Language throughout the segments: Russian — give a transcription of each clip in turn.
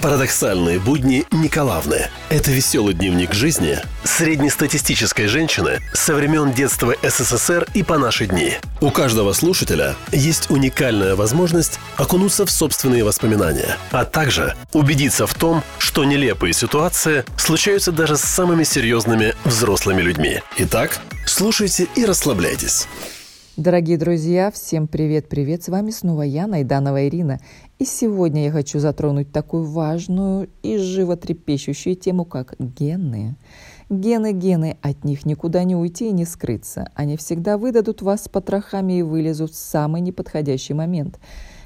Парадоксальные будни Николаевны. Это веселый дневник жизни среднестатистической женщины со времен детства СССР и по наши дни. У каждого слушателя есть уникальная возможность окунуться в собственные воспоминания, а также убедиться в том, что нелепые ситуации случаются даже с самыми серьезными взрослыми людьми. Итак, слушайте и расслабляйтесь. Дорогие друзья, всем привет-привет! С вами снова я, Найданова Ирина. И сегодня я хочу затронуть такую важную и животрепещущую тему, как гены. Гены, гены, от них никуда не уйти и не скрыться. Они всегда выдадут вас с потрохами и вылезут в самый неподходящий момент.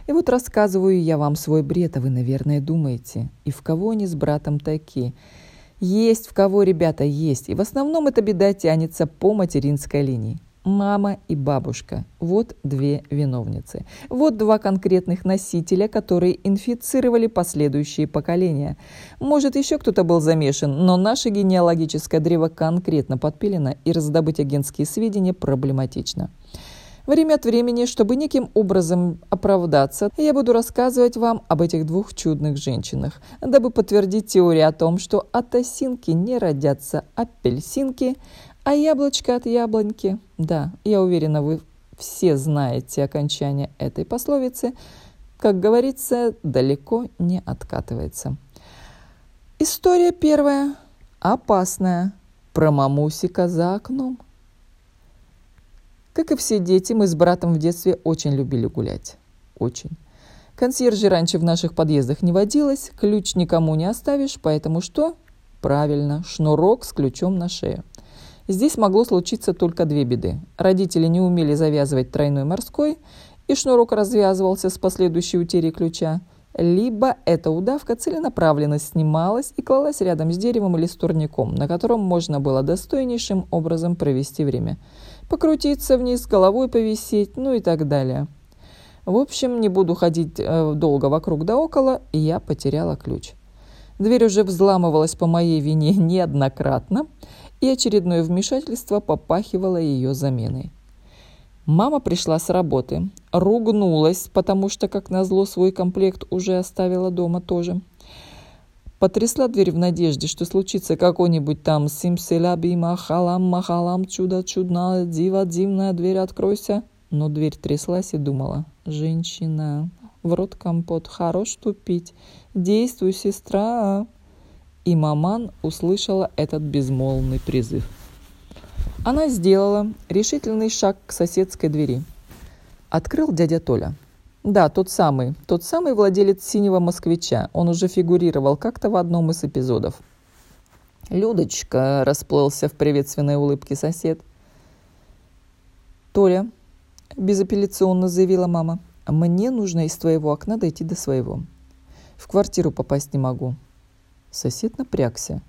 И вот рассказываю я вам свой бред, а вы, наверное, думаете, и в кого они с братом такие? Есть в кого, ребята, есть. И в основном эта беда тянется по материнской линии. Мама и бабушка – вот две виновницы. Вот два конкретных носителя, которые инфицировали последующие поколения. Может, еще кто-то был замешан, но наше генеалогическое древо конкретно подпилено, и раздобыть агентские сведения проблематично. Время от времени, чтобы неким образом оправдаться, я буду рассказывать вам об этих двух чудных женщинах, дабы подтвердить теорию о том, что от осинки не родятся апельсинки, а яблочко от яблоньки? Да, я уверена, вы все знаете окончание этой пословицы. Как говорится, далеко не откатывается. История первая. Опасная. Про мамусика за окном. Как и все дети, мы с братом в детстве очень любили гулять. Очень. Консьержи раньше в наших подъездах не водилось, ключ никому не оставишь, поэтому что? Правильно, шнурок с ключом на шею. Здесь могло случиться только две беды. Родители не умели завязывать тройной морской, и шнурок развязывался с последующей утерей ключа, либо эта удавка целенаправленно снималась и клалась рядом с деревом или с турником, на котором можно было достойнейшим образом провести время. Покрутиться вниз, головой повисеть, ну и так далее. В общем, не буду ходить э, долго вокруг да около, и я потеряла ключ. Дверь уже взламывалась по моей вине неоднократно, и очередное вмешательство попахивало ее заменой. Мама пришла с работы, ругнулась, потому что, как назло, свой комплект уже оставила дома тоже. Потрясла дверь в надежде, что случится какой-нибудь там симселяби махалам махалам чудо чудна дива дивная дверь откройся. Но дверь тряслась и думала, женщина, в рот компот, хорош тупить, действуй, сестра и маман услышала этот безмолвный призыв. Она сделала решительный шаг к соседской двери. Открыл дядя Толя. Да, тот самый, тот самый владелец синего москвича. Он уже фигурировал как-то в одном из эпизодов. «Людочка», — расплылся в приветственной улыбке сосед. «Толя», — безапелляционно заявила мама, — «мне нужно из твоего окна дойти до своего. В квартиру попасть не могу. Сосед напрягся.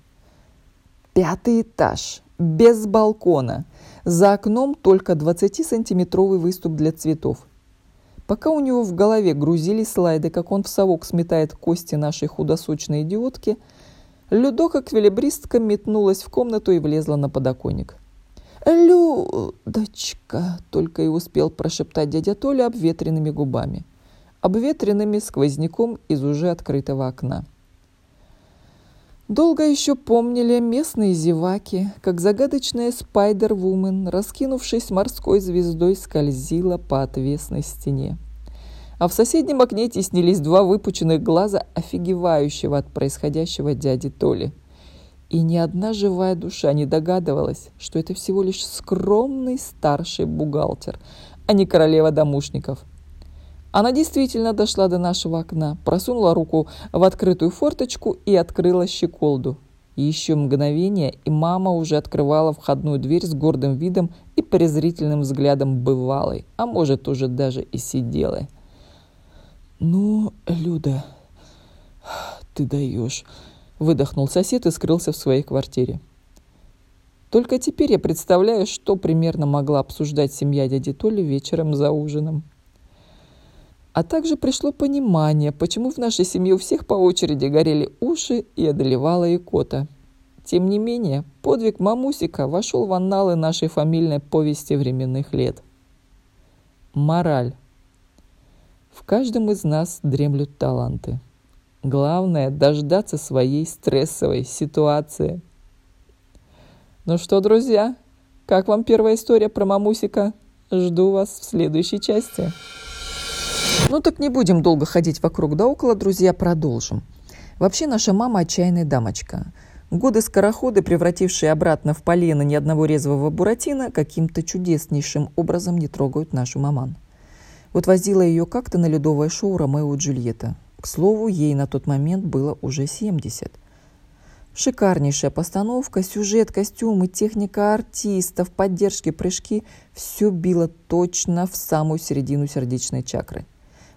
Пятый этаж, без балкона. За окном только 20-сантиметровый выступ для цветов. Пока у него в голове грузились слайды, как он в совок сметает кости нашей худосочной идиотки, Людока квилибристка метнулась в комнату и влезла на подоконник. «Людочка!» — только и успел прошептать дядя Толя обветренными губами. Обветренными сквозняком из уже открытого окна. Долго еще помнили местные зеваки, как загадочная спайдер-вумен, раскинувшись морской звездой, скользила по отвесной стене. А в соседнем окне теснились два выпученных глаза, офигевающего от происходящего дяди Толи. И ни одна живая душа не догадывалась, что это всего лишь скромный старший бухгалтер, а не королева домушников – она действительно дошла до нашего окна, просунула руку в открытую форточку и открыла щеколду. Еще мгновение, и мама уже открывала входную дверь с гордым видом и презрительным взглядом бывалой, а может, уже даже и сиделой. «Ну, Люда, ты даешь», — выдохнул сосед и скрылся в своей квартире. Только теперь я представляю, что примерно могла обсуждать семья дяди Толи вечером за ужином. А также пришло понимание, почему в нашей семье у всех по очереди горели уши и одолевала икота. Тем не менее, подвиг Мамусика вошел в анналы нашей фамильной повести временных лет. Мораль. В каждом из нас дремлют таланты. Главное – дождаться своей стрессовой ситуации. Ну что, друзья, как вам первая история про мамусика? Жду вас в следующей части. Ну так не будем долго ходить вокруг да около, друзья, продолжим. Вообще наша мама отчаянная дамочка. Годы скороходы, превратившие обратно в полено ни одного резвого буратино, каким-то чудеснейшим образом не трогают нашу маман. Вот возила ее как-то на ледовое шоу «Ромео и Джульетта». К слову, ей на тот момент было уже 70. Шикарнейшая постановка, сюжет, костюмы, техника артистов, поддержки, прыжки – все било точно в самую середину сердечной чакры.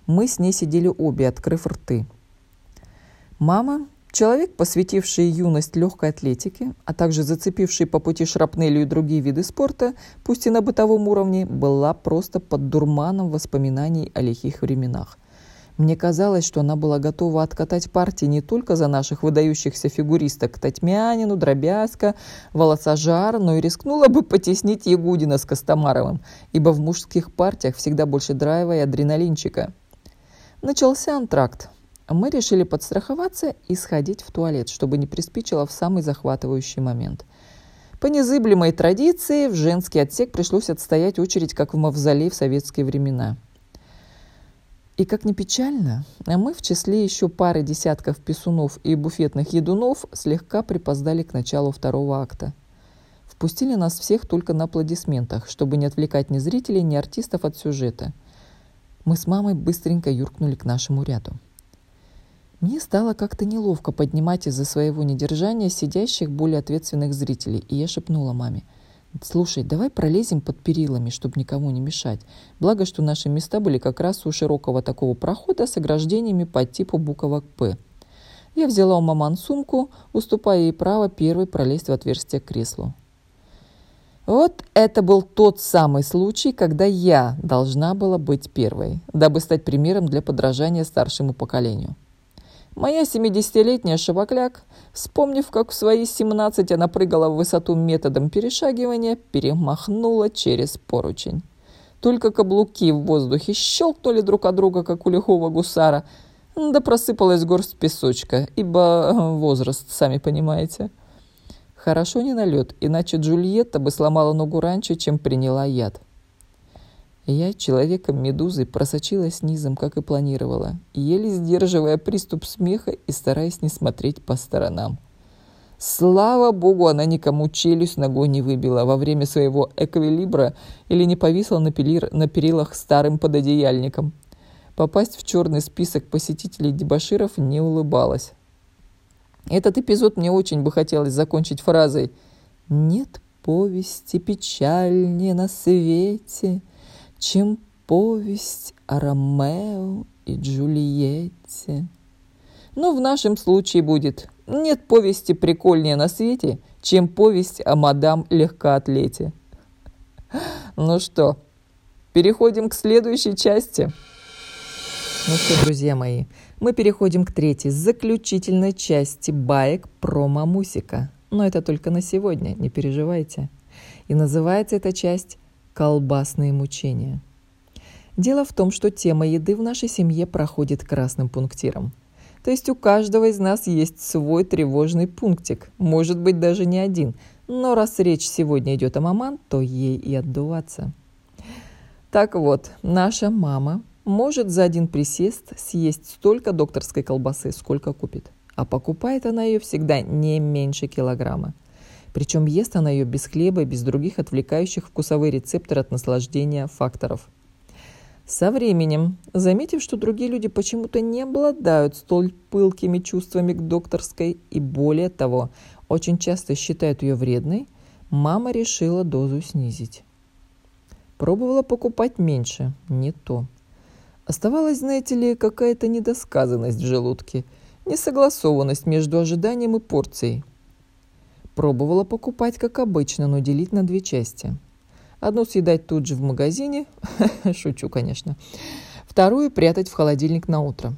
Мы с ней сидели обе, открыв рты – Мама, человек, посвятивший юность легкой атлетике, а также зацепивший по пути шрапнелью и другие виды спорта, пусть и на бытовом уровне, была просто под дурманом воспоминаний о лихих временах. Мне казалось, что она была готова откатать партии не только за наших выдающихся фигуристок Татьмянину, Дробязка, Волосожар, но и рискнула бы потеснить Ягудина с Костомаровым, ибо в мужских партиях всегда больше драйва и адреналинчика. Начался антракт, мы решили подстраховаться и сходить в туалет, чтобы не приспичило в самый захватывающий момент. По незыблемой традиции в женский отсек пришлось отстоять очередь, как в мавзолей в советские времена. И как ни печально, мы в числе еще пары десятков писунов и буфетных едунов слегка припоздали к началу второго акта. Впустили нас всех только на аплодисментах, чтобы не отвлекать ни зрителей, ни артистов от сюжета. Мы с мамой быстренько юркнули к нашему ряду. Мне стало как-то неловко поднимать из-за своего недержания сидящих более ответственных зрителей, и я шепнула маме. «Слушай, давай пролезем под перилами, чтобы никому не мешать. Благо, что наши места были как раз у широкого такого прохода с ограждениями по типу буквок «П». Я взяла у маман сумку, уступая ей право первой пролезть в отверстие к креслу. Вот это был тот самый случай, когда я должна была быть первой, дабы стать примером для подражания старшему поколению. Моя 70-летняя шабакляк, вспомнив, как в свои 17 она прыгала в высоту методом перешагивания, перемахнула через поручень. Только каблуки в воздухе щелкнули друг от друга, как у лихого гусара, да просыпалась горсть песочка, ибо э, возраст, сами понимаете. Хорошо не налет, иначе Джульетта бы сломала ногу раньше, чем приняла яд. Я человеком-медузой просочилась низом, как и планировала, еле сдерживая приступ смеха и стараясь не смотреть по сторонам. Слава богу, она никому челюсть ногой не выбила во время своего эквилибра или не повисла на, пилир, на перилах старым пододеяльником. Попасть в черный список посетителей дебаширов не улыбалась. Этот эпизод мне очень бы хотелось закончить фразой «Нет повести печальнее на свете», чем повесть о Ромео и Джульетте. Но в нашем случае будет «Нет повести прикольнее на свете, чем повесть о мадам легкоатлете». Ну что, переходим к следующей части. Ну что, друзья мои, мы переходим к третьей, заключительной части баек про мамусика. Но это только на сегодня, не переживайте. И называется эта часть колбасные мучения. Дело в том, что тема еды в нашей семье проходит красным пунктиром. То есть у каждого из нас есть свой тревожный пунктик, может быть даже не один, но раз речь сегодня идет о маман, то ей и отдуваться. Так вот, наша мама может за один присест съесть столько докторской колбасы, сколько купит. А покупает она ее всегда не меньше килограмма. Причем ест она ее без хлеба и без других отвлекающих вкусовые рецепторы от наслаждения факторов. Со временем, заметив, что другие люди почему-то не обладают столь пылкими чувствами к докторской и более того, очень часто считают ее вредной, мама решила дозу снизить. Пробовала покупать меньше, не то. Оставалась, знаете ли, какая-то недосказанность в желудке, несогласованность между ожиданием и порцией – Пробовала покупать, как обычно, но делить на две части. Одну съедать тут же в магазине, шучу, конечно, вторую прятать в холодильник на утро.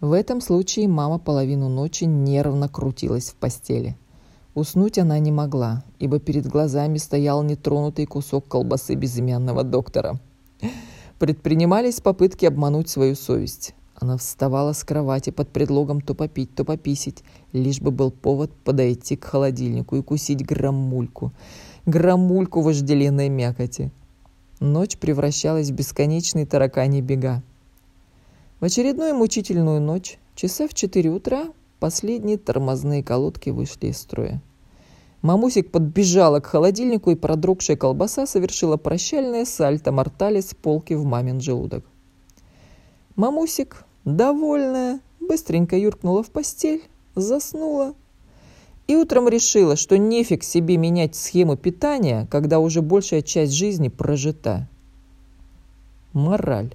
В этом случае мама половину ночи нервно крутилась в постели. Уснуть она не могла, ибо перед глазами стоял нетронутый кусок колбасы безымянного доктора. Предпринимались попытки обмануть свою совесть. Она вставала с кровати под предлогом то попить, то пописить, лишь бы был повод подойти к холодильнику и кусить граммульку. Граммульку вожделенной мякоти. Ночь превращалась в бесконечные таракани бега. В очередную мучительную ночь, часа в четыре утра, последние тормозные колодки вышли из строя. Мамусик подбежала к холодильнику, и продрогшая колбаса совершила прощальное сальто мортали с полки в мамин желудок. Мамусик, довольная, быстренько юркнула в постель, заснула и утром решила, что нефиг себе менять схему питания, когда уже большая часть жизни прожита. Мораль.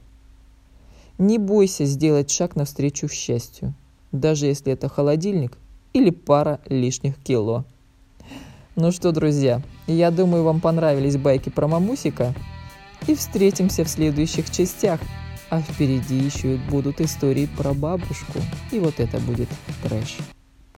Не бойся сделать шаг навстречу счастью, даже если это холодильник или пара лишних кило. Ну что, друзья, я думаю, вам понравились байки про мамусика. И встретимся в следующих частях. А впереди еще будут истории про бабушку. И вот это будет трэш.